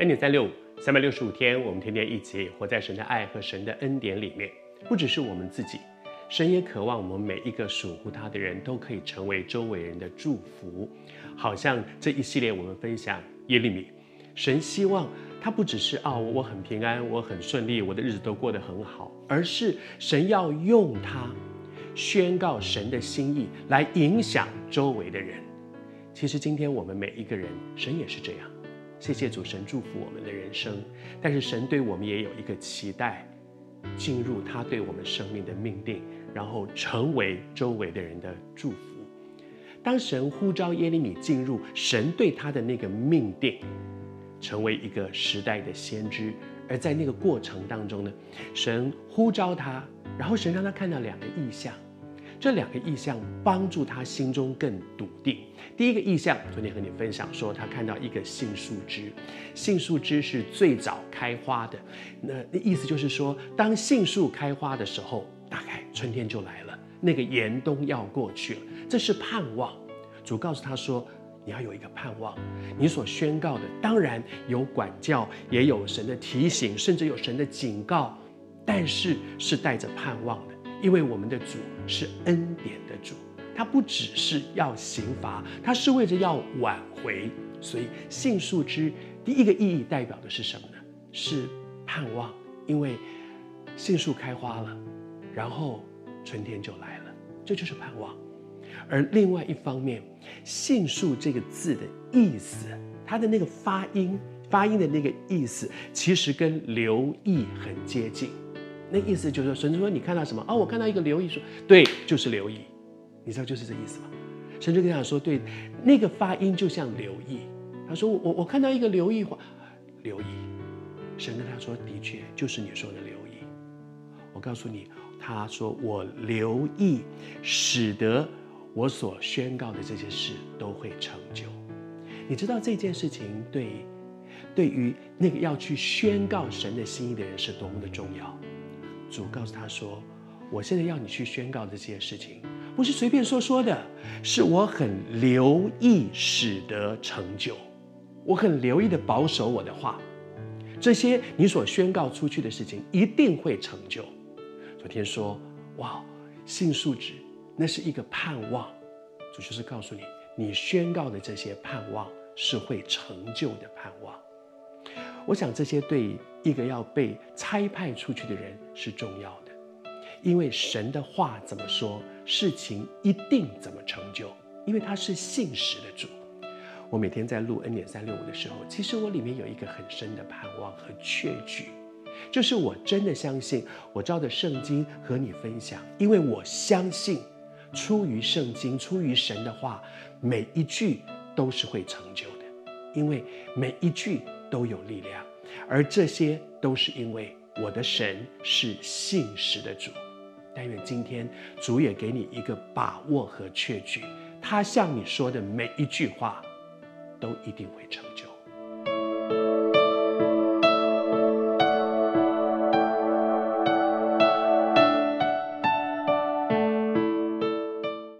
恩典三六五，三百六十五天，我们天天一起活在神的爱和神的恩典里面。不只是我们自己，神也渴望我们每一个属乎他的人都可以成为周围人的祝福。好像这一系列我们分享耶利米，神希望他不只是哦，我很平安，我很顺利，我的日子都过得很好，而是神要用他宣告神的心意，来影响周围的人。其实今天我们每一个人，神也是这样。谢谢主神祝福我们的人生，但是神对我们也有一个期待，进入他对我们生命的命定，然后成为周围的人的祝福。当神呼召耶利米进入神对他的那个命定，成为一个时代的先知，而在那个过程当中呢，神呼召他，然后神让他看到两个异象。这两个意象帮助他心中更笃定。第一个意象，昨天和你分享说，他看到一个杏树枝，杏树枝是最早开花的。那那意思就是说，当杏树开花的时候，大概春天就来了，那个严冬要过去了，这是盼望。主告诉他说，你要有一个盼望，你所宣告的当然有管教，也有神的提醒，甚至有神的警告，但是是带着盼望的。因为我们的主是恩典的主，他不只是要刑罚，他是为着要挽回。所以杏树枝第一个意义代表的是什么呢？是盼望，因为杏树开花了，然后春天就来了，这就是盼望。而另外一方面，杏树这个字的意思，它的那个发音，发音的那个意思，其实跟留意很接近。那意思就是说，神说你看到什么？哦，我看到一个留意，说对，就是留意，你知道就是这意思吗？神就跟他说，对，那个发音就像留意。他说我我看到一个留意话，留意。神跟他说，的确就是你说的留意。我告诉你，他说我留意，使得我所宣告的这些事都会成就。你知道这件事情对对于那个要去宣告神的心意的人是多么的重要。主告诉他说：“我现在要你去宣告这些事情，不是随便说说的，是我很留意使得成就，我很留意的保守我的话，这些你所宣告出去的事情一定会成就。”昨天说：“哇，性素质，那是一个盼望。”主就是告诉你，你宣告的这些盼望是会成就的盼望。我想这些对一个要被差派出去的人是重要的，因为神的话怎么说，事情一定怎么成就，因为他是信实的主。我每天在录恩典三六五的时候，其实我里面有一个很深的盼望和确据，就是我真的相信，我照着圣经和你分享，因为我相信，出于圣经，出于神的话，每一句都是会成就的，因为每一句。都有力量，而这些都是因为我的神是信实的主。但愿今天主也给你一个把握和确据，他向你说的每一句话，都一定会成就。